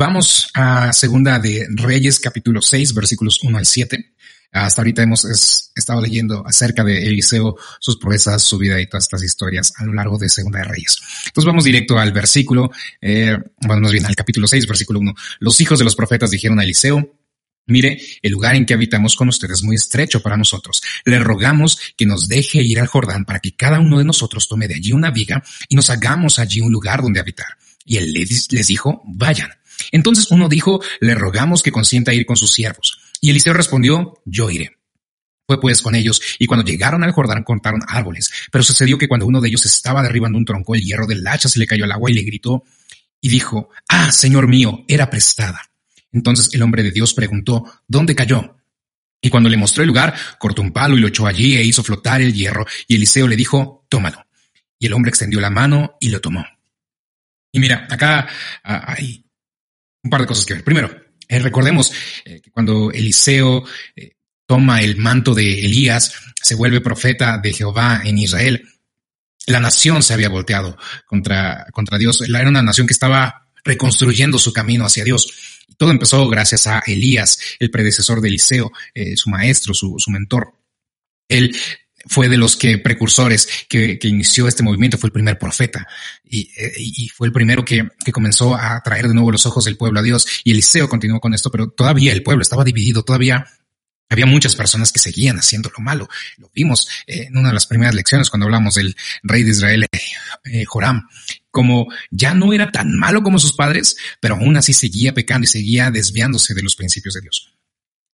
Vamos a segunda de Reyes, capítulo 6, versículos 1 al 7. Hasta ahorita hemos estado leyendo acerca de Eliseo, sus proezas, su vida y todas estas historias a lo largo de Segunda de Reyes. Entonces vamos directo al versículo, eh, bueno, más bien al capítulo 6, versículo 1. Los hijos de los profetas dijeron a Eliseo, Mire, el lugar en que habitamos con usted es muy estrecho para nosotros. Le rogamos que nos deje ir al Jordán para que cada uno de nosotros tome de allí una viga y nos hagamos allí un lugar donde habitar. Y él les dijo, vayan. Entonces uno dijo, le rogamos que consienta ir con sus siervos. Y Eliseo respondió, yo iré. Fue pues con ellos, y cuando llegaron al Jordán contaron árboles. Pero sucedió que cuando uno de ellos estaba derribando un tronco, el hierro del hacha se le cayó al agua y le gritó, y dijo, Ah, Señor mío, era prestada. Entonces el hombre de Dios preguntó, ¿dónde cayó? Y cuando le mostró el lugar, cortó un palo y lo echó allí e hizo flotar el hierro, y Eliseo le dijo, tómalo. Y el hombre extendió la mano y lo tomó. Y mira, acá ah, hay un par de cosas que ver. Primero, eh, recordemos eh, que cuando Eliseo eh, toma el manto de Elías, se vuelve profeta de Jehová en Israel, la nación se había volteado contra, contra Dios. Era una nación que estaba reconstruyendo su camino hacia Dios. Todo empezó gracias a Elías, el predecesor de Eliseo, su maestro, su, su mentor. Él fue de los que precursores que, inició este movimiento, fue el primer profeta y, y fue el primero que, comenzó a traer de nuevo los ojos del pueblo a Dios. Y Eliseo continuó con esto, pero todavía el pueblo estaba dividido, todavía había muchas personas que seguían haciendo lo malo. Lo vimos en una de las primeras lecciones cuando hablamos del rey de Israel, eh, Joram, como ya no era tan malo como sus padres, pero aún así seguía pecando y seguía desviándose de los principios de Dios.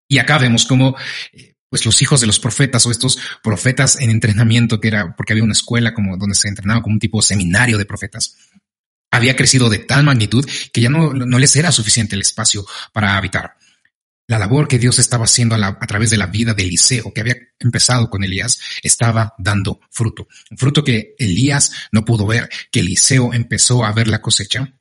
Y acá vemos como eh, pues los hijos de los profetas o estos profetas en entrenamiento, que era porque había una escuela como donde se entrenaba como un tipo de seminario de profetas, había crecido de tal magnitud que ya no, no les era suficiente el espacio para habitar. La labor que Dios estaba haciendo a, través de la vida de Eliseo, que había empezado con Elías, estaba dando fruto. Fruto que Elías no pudo ver, que Eliseo empezó a ver la cosecha,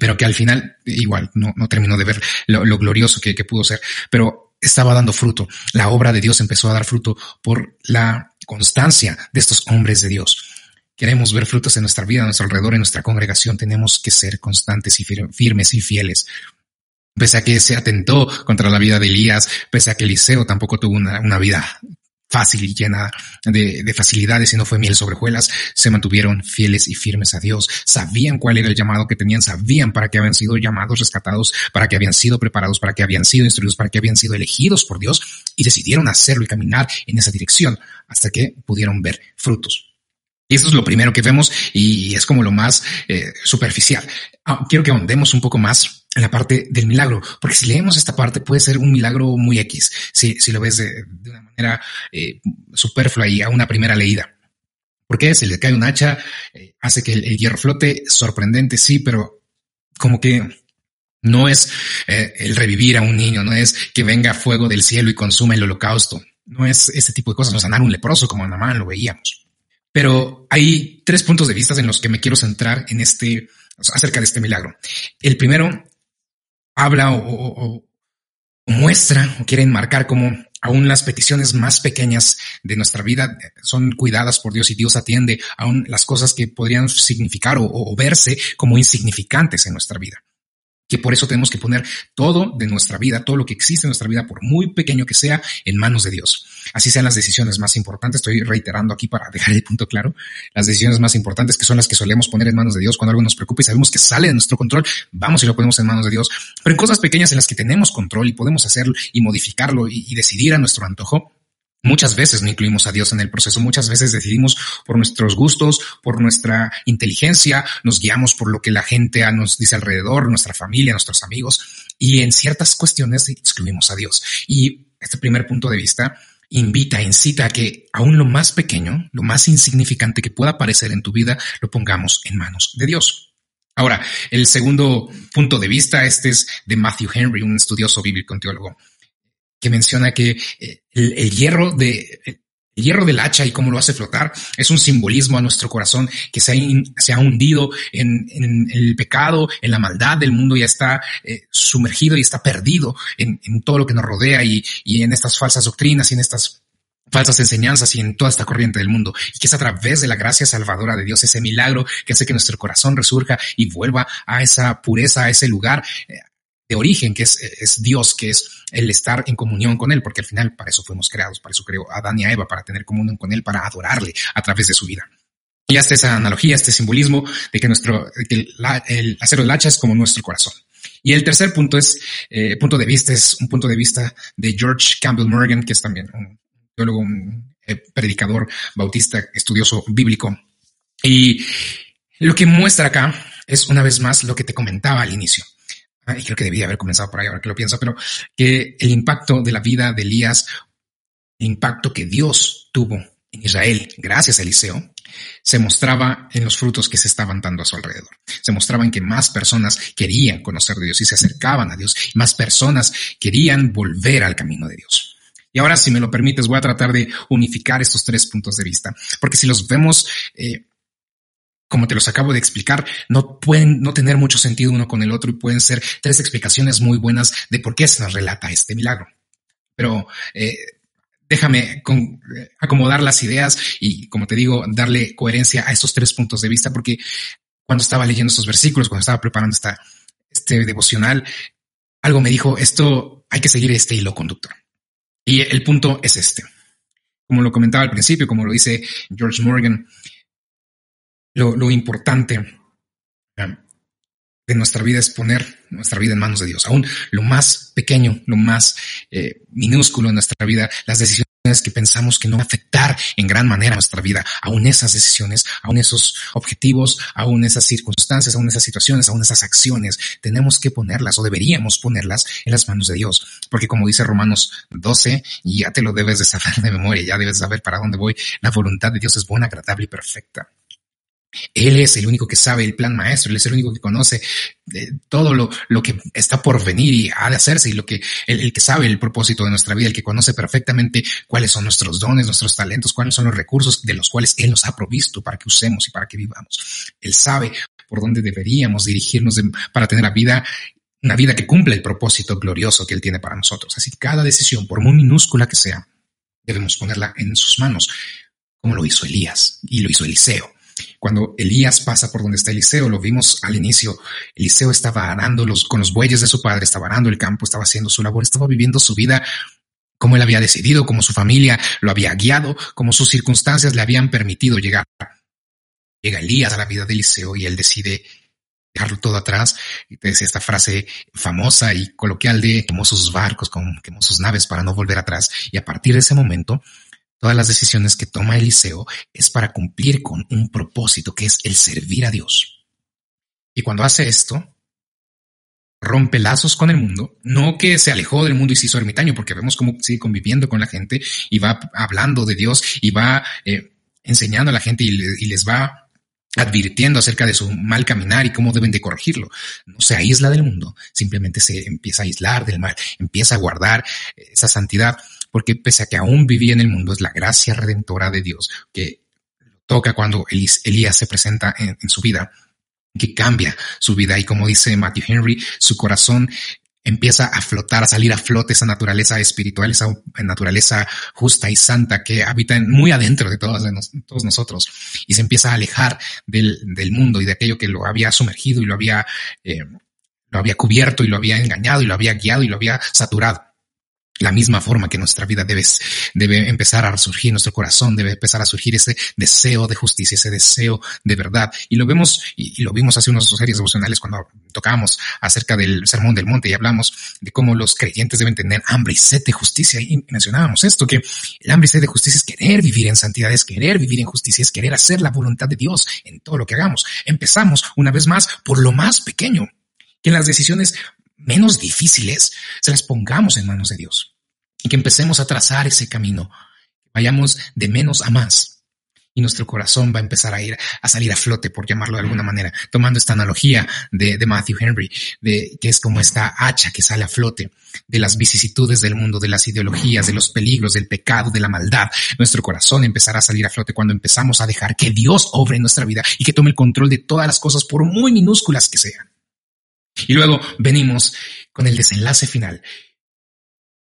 pero que al final igual no, no terminó de ver lo, lo glorioso que, que pudo ser. Pero estaba dando fruto. La obra de Dios empezó a dar fruto por la constancia de estos hombres de Dios. Queremos ver frutos en nuestra vida, a nuestro alrededor, en nuestra congregación. Tenemos que ser constantes y firmes y fieles. Pese a que se atentó contra la vida de Elías, pese a que Eliseo tampoco tuvo una, una vida fácil y llena de, de, facilidades y no fue miel sobre hojuelas, se mantuvieron fieles y firmes a Dios, sabían cuál era el llamado que tenían, sabían para qué habían sido llamados, rescatados, para qué habían sido preparados, para qué habían sido instruidos, para qué habían sido elegidos por Dios y decidieron hacerlo y caminar en esa dirección hasta que pudieron ver frutos. Y eso es lo primero que vemos y es como lo más eh, superficial. Ah, quiero que ahondemos un poco más la parte del milagro, porque si leemos esta parte puede ser un milagro muy X, si, si lo ves de, una manera eh, superflua y a una primera leída. Porque se le cae un hacha, eh, hace que el, el, hierro flote, sorprendente, sí, pero como que no es eh, el revivir a un niño, no es que venga fuego del cielo y consuma el holocausto, no es ese tipo de cosas, no sanar un leproso como Namán lo veíamos. Pero hay tres puntos de vista en los que me quiero centrar en este, acerca de este milagro. El primero habla o, muestra o quiere enmarcar como aún las peticiones más pequeñas de nuestra vida son cuidadas por Dios y Dios atiende aún las cosas que podrían significar o verse como insignificantes en nuestra vida que por eso tenemos que poner todo de nuestra vida, todo lo que existe en nuestra vida, por muy pequeño que sea, en manos de Dios. Así sean las decisiones más importantes, estoy reiterando aquí para dejar el punto claro, las decisiones más importantes que son las que solemos poner en manos de Dios cuando algo nos preocupa y sabemos que sale de nuestro control, vamos y lo ponemos en manos de Dios. Pero en cosas pequeñas en las que tenemos control y podemos hacerlo y modificarlo y, y decidir a nuestro antojo, Muchas veces no incluimos a Dios en el proceso, muchas veces decidimos por nuestros gustos, por nuestra inteligencia, nos guiamos por lo que la gente nos dice alrededor, nuestra familia, nuestros amigos, y en ciertas cuestiones excluimos a Dios. Y este primer punto de vista invita, incita a que aún lo más pequeño, lo más insignificante que pueda aparecer en tu vida, lo pongamos en manos de Dios. Ahora, el segundo punto de vista, este es de Matthew Henry, un estudioso bíblico, un teólogo que menciona que eh, el, hierro hierro del hacha y cómo lo hace flotar es un simbolismo a nuestro corazón que se ha, se ha hundido en, el pecado, en la maldad del mundo, ya está eh, sumergido y está perdido en, todo lo que nos rodea y, y en estas falsas doctrinas y en estas falsas enseñanzas y en toda esta corriente del mundo, y que es a través de la gracia salvadora de Dios, ese milagro que hace que nuestro corazón resurja y vuelva a esa pureza, a ese lugar eh, de origen que es Dios, que es el estar en comunión con Él, porque al final para eso fuimos creados, para eso creó Adán y a Eva, para tener comunión con Él, para adorarle a través de su vida. Y hasta esa analogía, este simbolismo de que nuestro, que el, acero del hacha es como nuestro corazón. Y el tercer punto es, eh, punto de vista, es un punto de vista de George Campbell Morgan, que es también un teólogo, un eh, predicador bautista, estudioso bíblico. Y lo que muestra acá es una vez más lo que te comentaba al inicio. Ah, y creo que debía haber comenzado por ahí ahora que lo pienso, pero que el impacto de la vida de Elías, el impacto que Dios tuvo en Israel gracias a Eliseo, se mostraba en los frutos que se estaban dando a su alrededor. Se mostraba en que más personas querían conocer de Dios y se acercaban a Dios, y más personas querían volver al camino de Dios. Y ahora, si me lo permites, voy a tratar de unificar estos tres puntos de vista, porque si los vemos, eh, como te los acabo de explicar, no pueden no tener mucho sentido uno con el otro y pueden ser tres explicaciones muy buenas de por qué se nos relata este milagro. Pero eh, déjame acomodar las ideas y, como te digo, darle coherencia a estos tres puntos de vista, porque cuando estaba leyendo estos versículos, cuando estaba preparando esta, este devocional, algo me dijo, esto hay que seguir este hilo conductor. Y el punto es este. Como lo comentaba al principio, como lo dice George Morgan, lo, importante de nuestra vida es poner nuestra vida en manos de Dios. Aún lo más pequeño, lo más eh, minúsculo en nuestra vida, las decisiones que pensamos que no van a afectar en gran manera nuestra vida, aún esas decisiones, aún esos objetivos, aún esas circunstancias, aún esas situaciones, aún esas acciones, tenemos que ponerlas o deberíamos ponerlas en las manos de Dios. Porque como dice Romanos 12, ya te lo debes de saber de memoria, ya debes saber para dónde voy, la voluntad de Dios es buena, agradable y perfecta. Él es el único que sabe el plan maestro, él es el único que conoce eh, todo lo, que está por venir y ha de hacerse y lo que, el, que sabe el propósito de nuestra vida, el que conoce perfectamente cuáles son nuestros dones, nuestros talentos, cuáles son los recursos de los cuales Él nos ha provisto para que usemos y para que vivamos. Él sabe por dónde deberíamos dirigirnos para tener la vida, una vida que cumpla el propósito glorioso que Él tiene para nosotros. Así que cada decisión, por muy minúscula que sea, debemos ponerla en sus manos, como lo hizo Elías y lo hizo Eliseo. Cuando Elías pasa por donde está Eliseo, lo vimos al inicio, Eliseo estaba arando los, con los bueyes de su padre, estaba arando el campo, estaba haciendo su labor, estaba viviendo su vida como él había decidido, como su familia lo había guiado, como sus circunstancias le habían permitido llegar. Llega Elías a la vida de Eliseo y él decide dejarlo todo atrás. Decía esta frase famosa y coloquial de quemó sus barcos, quemó sus naves para no volver atrás. Y a partir de ese momento, Todas las decisiones que toma Eliseo es para cumplir con un propósito que es el servir a Dios. Y cuando hace esto, rompe lazos con el mundo, no que se alejó del mundo y se hizo ermitaño, porque vemos cómo sigue conviviendo con la gente y va hablando de Dios y va eh, enseñando a la gente y, y les va advirtiendo acerca de su mal caminar y cómo deben de corregirlo. No se aísla del mundo, simplemente se empieza a aislar del mal, empieza a guardar esa santidad porque pese a que aún vivía en el mundo, es la gracia redentora de Dios que toca cuando Elías se presenta en, su vida, que cambia su vida. Y como dice Matthew Henry, su corazón empieza a flotar, a salir a flote esa naturaleza espiritual, esa naturaleza justa y santa que habita muy adentro de todos, nosotros. Y se empieza a alejar del, mundo y de aquello que lo había sumergido y lo había, eh, lo había cubierto y lo había engañado y lo había guiado y lo había saturado la misma forma que nuestra vida debe, debe empezar a surgir, nuestro corazón debe empezar a surgir ese deseo de justicia, ese deseo de verdad. Y lo vemos, y, lo vimos hace unos series devocionales cuando tocábamos acerca del sermón del monte y hablamos de cómo los creyentes deben tener hambre y sed de justicia. Y mencionábamos esto, que el hambre y sed de justicia es querer vivir en santidad, es querer vivir en justicia, es querer hacer la voluntad de Dios en todo lo que hagamos. Empezamos una vez más por lo más pequeño, que en las decisiones menos difíciles se las pongamos en manos de Dios y que empecemos a trazar ese camino, vayamos de menos a más. Y nuestro corazón va a empezar a ir a salir a flote, por llamarlo de alguna manera, tomando esta analogía de, Matthew Henry, de que es como esta hacha que sale a flote de las vicisitudes del mundo, de las ideologías, de los peligros, del pecado, de la maldad. Nuestro corazón empezará a salir a flote cuando empezamos a dejar que Dios obre en nuestra vida y que tome el control de todas las cosas, por muy minúsculas que sean. Y luego venimos con el desenlace final,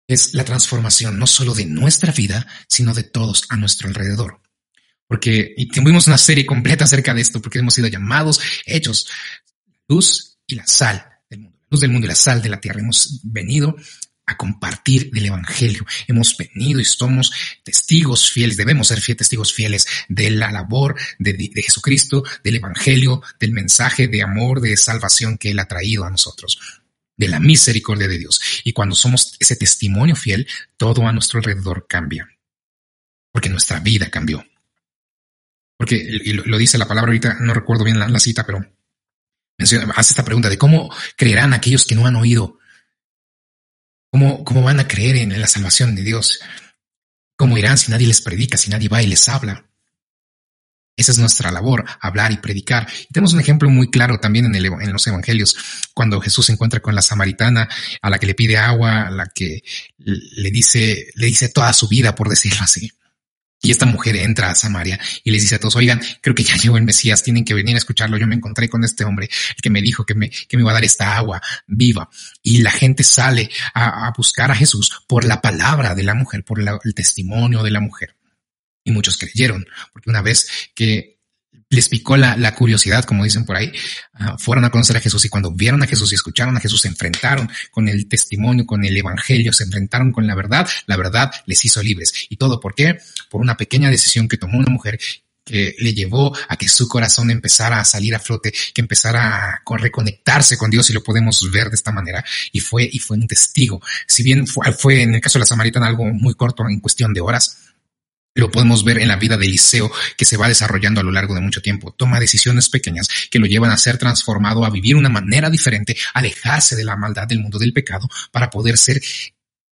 es la transformación no solo de nuestra vida, sino de todos a nuestro alrededor. Porque y tuvimos una serie completa acerca de esto, porque hemos sido llamados, hechos, luz y la sal del mundo, luz del mundo y la sal de la tierra. Hemos venido a compartir del Evangelio. Hemos venido y somos testigos fieles, debemos ser fieles, testigos fieles de la labor de, Jesucristo, del Evangelio, del mensaje de amor, de salvación que Él ha traído a nosotros, de la misericordia de Dios. Y cuando somos ese testimonio fiel, todo a nuestro alrededor cambia, porque nuestra vida cambió. Porque y lo, dice la palabra ahorita, no recuerdo bien la, cita, pero hace esta pregunta de cómo creerán aquellos que no han oído ¿Cómo, ¿Cómo van a creer en la salvación de Dios? ¿Cómo irán si nadie les predica, si nadie va y les habla? Esa es nuestra labor, hablar y predicar. Y tenemos un ejemplo muy claro también en, en, los evangelios, cuando Jesús se encuentra con la samaritana, a la que le pide agua, a la que le dice, le dice toda su vida, por decirlo así. Y esta mujer entra a Samaria y les dice a todos, oigan, creo que ya llegó el Mesías, tienen que venir a escucharlo. Yo me encontré con este hombre, el que me dijo que me, que me iba a dar esta agua viva. Y la gente sale a, buscar a Jesús por la palabra de la mujer, por el testimonio de la mujer. Y muchos creyeron, porque una vez que les picó la, la, curiosidad, como dicen por ahí, uh, fueron a conocer a Jesús y cuando vieron a Jesús y escucharon a Jesús, se enfrentaron con el testimonio, con el evangelio, se enfrentaron con la verdad, la verdad les hizo libres. ¿Y todo por qué? Por una pequeña decisión que tomó una mujer que le llevó a que su corazón empezara a salir a flote, que empezara a reconectarse con Dios y lo podemos ver de esta manera. Y fue, y fue un testigo. Si bien fue, fue en el caso de la samaritana algo muy corto en cuestión de horas, lo podemos ver en la vida de Eliseo, que se va desarrollando a lo largo de mucho tiempo. Toma decisiones pequeñas que lo llevan a ser transformado, a vivir una manera diferente, alejarse de la maldad del mundo del pecado para poder ser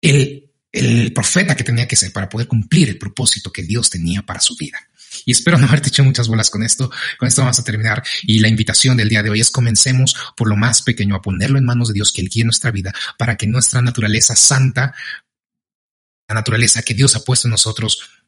el, el profeta que tenía que ser, para poder cumplir el propósito que Dios tenía para su vida. Y espero no haberte hecho muchas bolas con esto. Con esto vamos a terminar. Y la invitación del día de hoy es comencemos por lo más pequeño, a ponerlo en manos de Dios, que Él guíe nuestra vida, para que nuestra naturaleza santa, la naturaleza que Dios ha puesto en nosotros,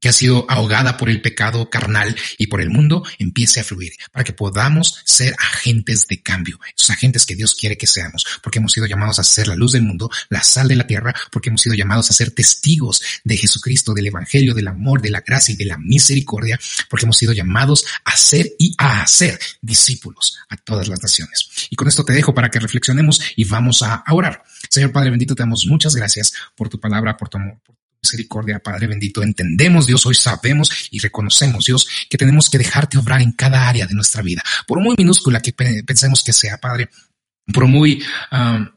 que ha sido ahogada por el pecado carnal y por el mundo, empiece a fluir, para que podamos ser agentes de cambio, esos agentes que Dios quiere que seamos, porque hemos sido llamados a ser la luz del mundo, la sal de la tierra, porque hemos sido llamados a ser testigos de Jesucristo, del Evangelio, del amor, de la gracia y de la misericordia, porque hemos sido llamados a ser y a hacer discípulos a todas las naciones. Y con esto te dejo para que reflexionemos y vamos a orar. Señor Padre bendito, te damos muchas gracias por tu palabra, por tu amor, misericordia, Padre bendito. Entendemos, Dios, hoy sabemos y reconocemos, Dios, que tenemos que dejarte obrar en cada área de nuestra vida, por muy minúscula que pensemos que sea, Padre, por muy um,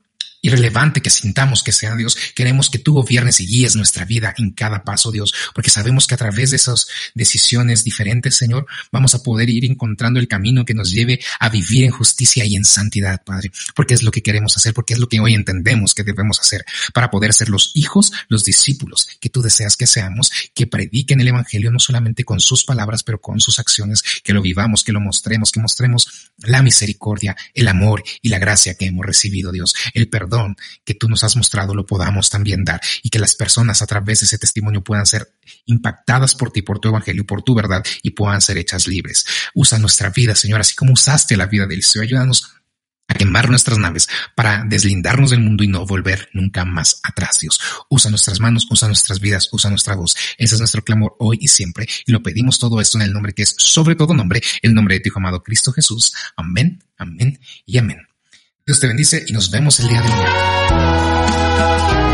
irrelevante que sintamos que sea Dios, queremos que tú gobiernes y guíes nuestra vida en cada paso, Dios, porque sabemos que a través de esas decisiones diferentes, Señor, vamos a poder ir encontrando el camino que nos lleve a vivir en justicia y en santidad, Padre, porque es lo que queremos hacer, porque es lo que hoy entendemos que debemos hacer para poder ser los hijos, los discípulos que tú deseas que seamos, que prediquen el Evangelio no solamente con sus palabras, pero con sus acciones, que lo vivamos, que lo mostremos, que mostremos la misericordia, el amor y la gracia que hemos recibido, Dios, el perdón que tú nos has mostrado lo podamos también dar y que las personas a través de ese testimonio puedan ser impactadas por ti, por tu evangelio, por tu verdad y puedan ser hechas libres. Usa nuestra vida, Señor, así como usaste la vida del Señor. Ayúdanos a quemar nuestras naves para deslindarnos del mundo y no volver nunca más atrás, Dios. Usa nuestras manos, usa nuestras vidas, usa nuestra voz. Ese es nuestro clamor hoy y siempre. Y lo pedimos todo esto en el nombre que es sobre todo nombre, el nombre de tu amado Cristo Jesús. Amén, amén y amén. Dios te bendice y nos vemos el día de mañana.